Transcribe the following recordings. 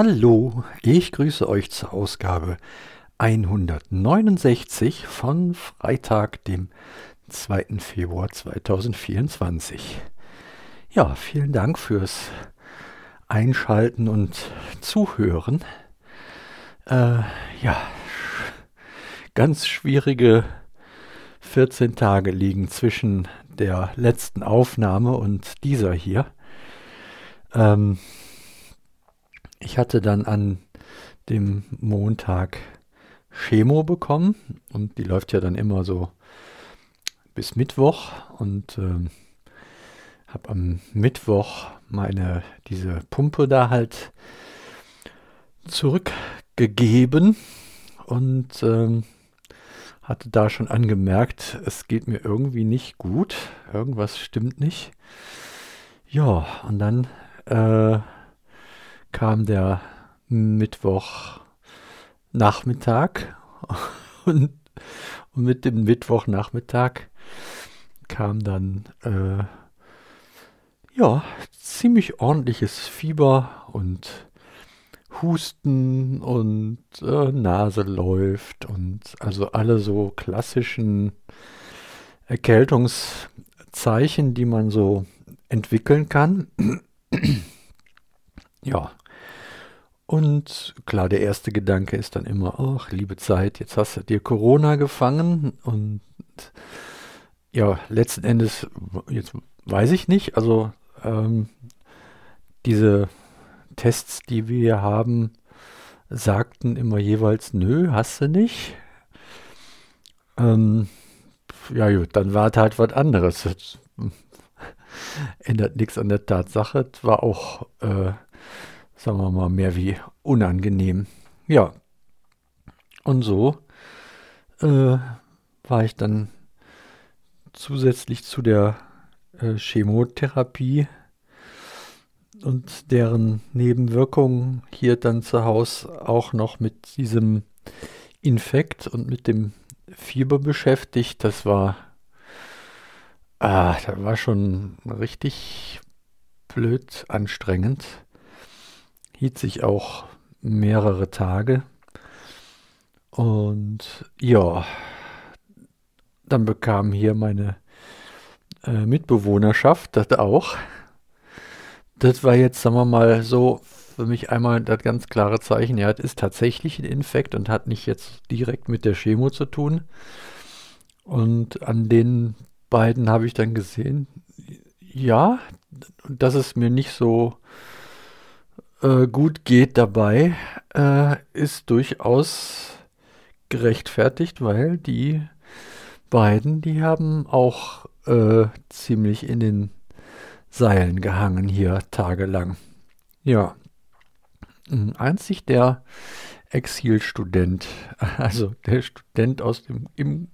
Hallo, ich grüße euch zur Ausgabe 169 von Freitag, dem 2. Februar 2024. Ja, vielen Dank fürs Einschalten und Zuhören. Äh, ja, ganz schwierige 14 Tage liegen zwischen der letzten Aufnahme und dieser hier. Ähm, ich hatte dann an dem Montag Chemo bekommen und die läuft ja dann immer so bis Mittwoch und äh, habe am Mittwoch meine diese Pumpe da halt zurückgegeben und äh, hatte da schon angemerkt, es geht mir irgendwie nicht gut, irgendwas stimmt nicht. Ja, und dann äh, kam der Mittwochnachmittag und, und mit dem Mittwochnachmittag kam dann äh, ja ziemlich ordentliches Fieber und Husten und äh, Nase läuft und also alle so klassischen Erkältungszeichen, die man so entwickeln kann. Ja. Und klar, der erste Gedanke ist dann immer, ach, liebe Zeit, jetzt hast du dir Corona gefangen und ja, letzten Endes, jetzt weiß ich nicht, also ähm, diese Tests, die wir haben, sagten immer jeweils, nö, hast du nicht. Ähm, ja gut, dann war halt was anderes. Das ändert nichts an der Tatsache. Es war auch äh, sagen wir mal, mehr wie unangenehm. Ja. Und so äh, war ich dann zusätzlich zu der äh, Chemotherapie und deren Nebenwirkungen hier dann zu Hause auch noch mit diesem Infekt und mit dem Fieber beschäftigt. Das war, ah, das war schon richtig blöd anstrengend hielt sich auch mehrere Tage. Und ja, dann bekam hier meine äh, Mitbewohnerschaft das auch. Das war jetzt, sagen wir mal, so für mich einmal das ganz klare Zeichen, ja, es ist tatsächlich ein Infekt und hat nicht jetzt direkt mit der Chemo zu tun. Und an den beiden habe ich dann gesehen, ja, dass es mir nicht so äh, gut geht dabei, äh, ist durchaus gerechtfertigt, weil die beiden, die haben auch äh, ziemlich in den Seilen gehangen hier tagelang. Ja, hm, einzig der Exilstudent, also der Student aus dem im,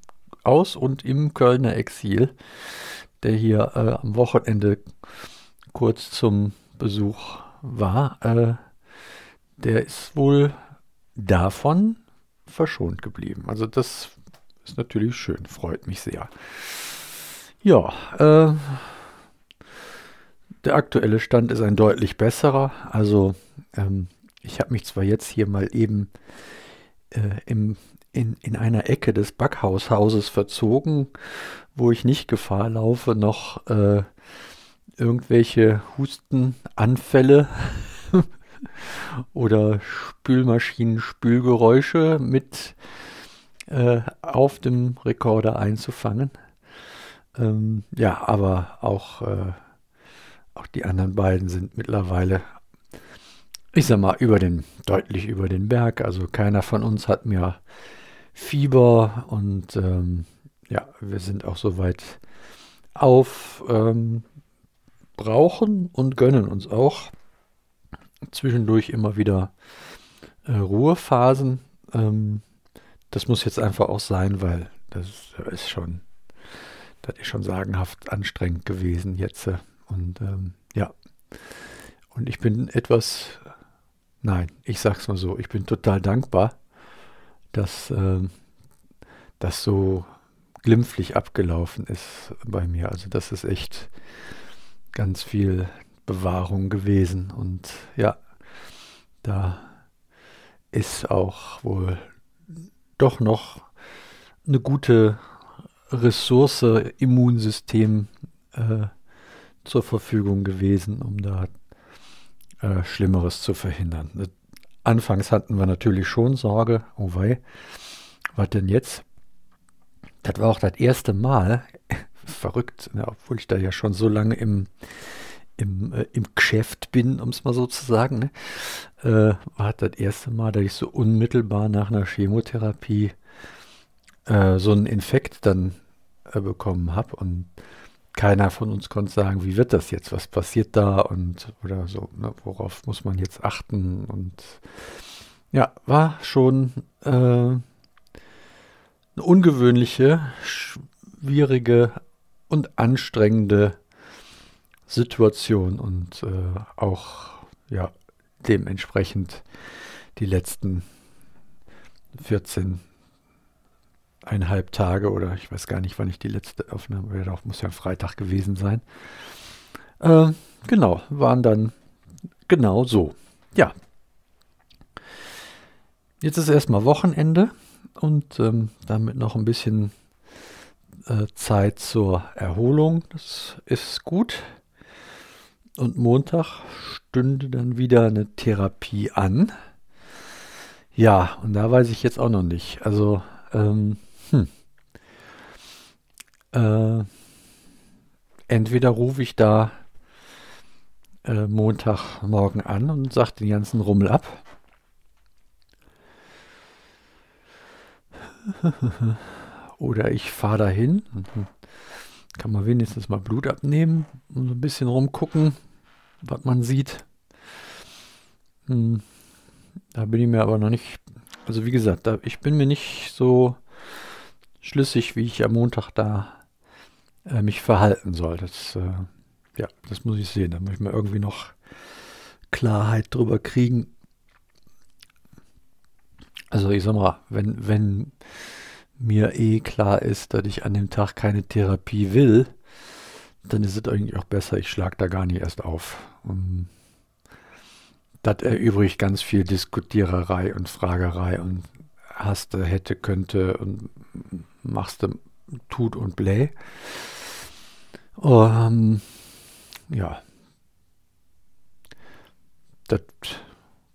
aus und im Kölner Exil, der hier äh, am Wochenende kurz zum Besuch war, äh, der ist wohl davon verschont geblieben. Also das ist natürlich schön, freut mich sehr. Ja, äh, der aktuelle Stand ist ein deutlich besserer. Also ähm, ich habe mich zwar jetzt hier mal eben äh, im, in, in einer Ecke des Backhaushauses verzogen, wo ich nicht Gefahr laufe, noch äh, irgendwelche Hustenanfälle oder Spülmaschinen, Spülgeräusche mit äh, auf dem Rekorder einzufangen. Ähm, ja, aber auch, äh, auch die anderen beiden sind mittlerweile, ich sag mal, über den, deutlich über den Berg. Also keiner von uns hat mehr Fieber und ähm, ja, wir sind auch soweit auf ähm, brauchen und gönnen uns auch zwischendurch immer wieder äh, Ruhephasen. Ähm, das muss jetzt einfach auch sein, weil das ist schon, das ist schon sagenhaft anstrengend gewesen jetzt. Äh, und ähm, ja, und ich bin etwas, nein, ich sag's mal so, ich bin total dankbar, dass äh, das so glimpflich abgelaufen ist bei mir. Also das ist echt ganz viel Bewahrung gewesen. Und ja, Da ist auch wohl doch noch eine gute Ressource Immunsystem äh, zur Verfügung gewesen, um da äh, Schlimmeres zu verhindern. Anfangs hatten wir natürlich schon Sorge, oh wei, was denn jetzt? Das war auch das erste Mal, verrückt, ja, obwohl ich da ja schon so lange im, im, äh, im Geschäft bin, um es mal so zu sagen, ne? äh, war das erste Mal, dass ich so unmittelbar nach einer Chemotherapie äh, so einen Infekt dann äh, bekommen habe und keiner von uns konnte sagen, wie wird das jetzt, was passiert da? Und oder so, ne, worauf muss man jetzt achten? Und ja, war schon äh, eine ungewöhnliche, schwierige und anstrengende Situation und äh, auch ja dementsprechend die letzten 14 eineinhalb Tage oder ich weiß gar nicht, wann ich die letzte Aufnahme werde, auch muss ja Freitag gewesen sein. Äh, genau, waren dann genau so. Ja. Jetzt ist erstmal Wochenende und ähm, damit noch ein bisschen äh, Zeit zur Erholung. Das ist gut. Und Montag stünde dann wieder eine Therapie an. Ja, und da weiß ich jetzt auch noch nicht. Also, ähm, hm. Äh, entweder rufe ich da äh, Montagmorgen an und sage den ganzen Rummel ab. Oder ich fahre dahin. Kann man wenigstens mal Blut abnehmen und so ein bisschen rumgucken, was man sieht. Hm. Da bin ich mir aber noch nicht. Also wie gesagt, da, ich bin mir nicht so schlüssig, wie ich am Montag da äh, mich verhalten soll. Das, äh, ja, das muss ich sehen. Da muss ich mal irgendwie noch Klarheit drüber kriegen. Also ich sag mal, wenn, wenn mir eh klar ist, dass ich an dem Tag keine Therapie will, dann ist es eigentlich auch besser, ich schlage da gar nicht erst auf. Und das erübrigt ganz viel Diskutiererei und Fragerei und hast, hätte, könnte und machst du tut und blä. Um, ja. Das,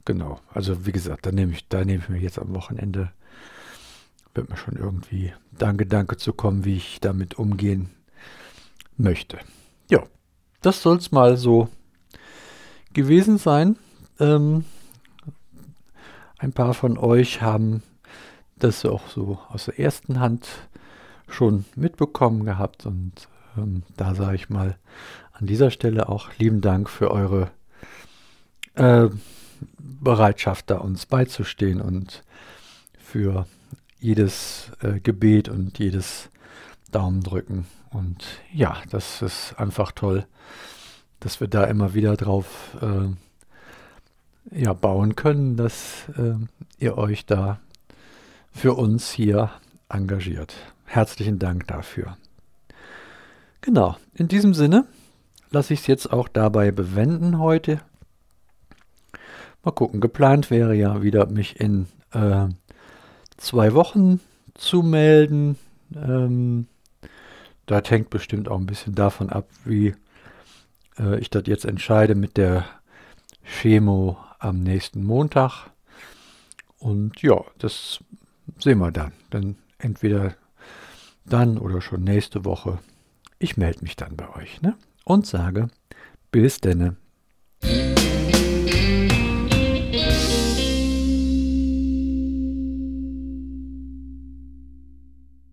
genau. Also wie gesagt, da nehme ich, da ich mir jetzt am Wochenende, wird mir schon irgendwie da ein Gedanke zu kommen, wie ich damit umgehen möchte. Ja, das soll es mal so gewesen sein. Ähm, ein paar von euch haben das auch so aus der ersten Hand schon mitbekommen gehabt. Und ähm, da sage ich mal an dieser Stelle auch lieben Dank für eure äh, Bereitschaft, da uns beizustehen und für jedes äh, Gebet und jedes Daumendrücken. Und ja, das ist einfach toll, dass wir da immer wieder drauf äh, ja, bauen können, dass äh, ihr euch da für uns hier engagiert. Herzlichen Dank dafür. Genau, in diesem Sinne lasse ich es jetzt auch dabei bewenden heute. Mal gucken, geplant wäre ja wieder mich in äh, zwei Wochen zu melden. Ähm, das hängt bestimmt auch ein bisschen davon ab, wie äh, ich das jetzt entscheide mit der Chemo am nächsten Montag. Und ja, das sehen wir dann. Dann entweder dann oder schon nächste Woche. Ich melde mich dann bei euch ne? und sage bis denne.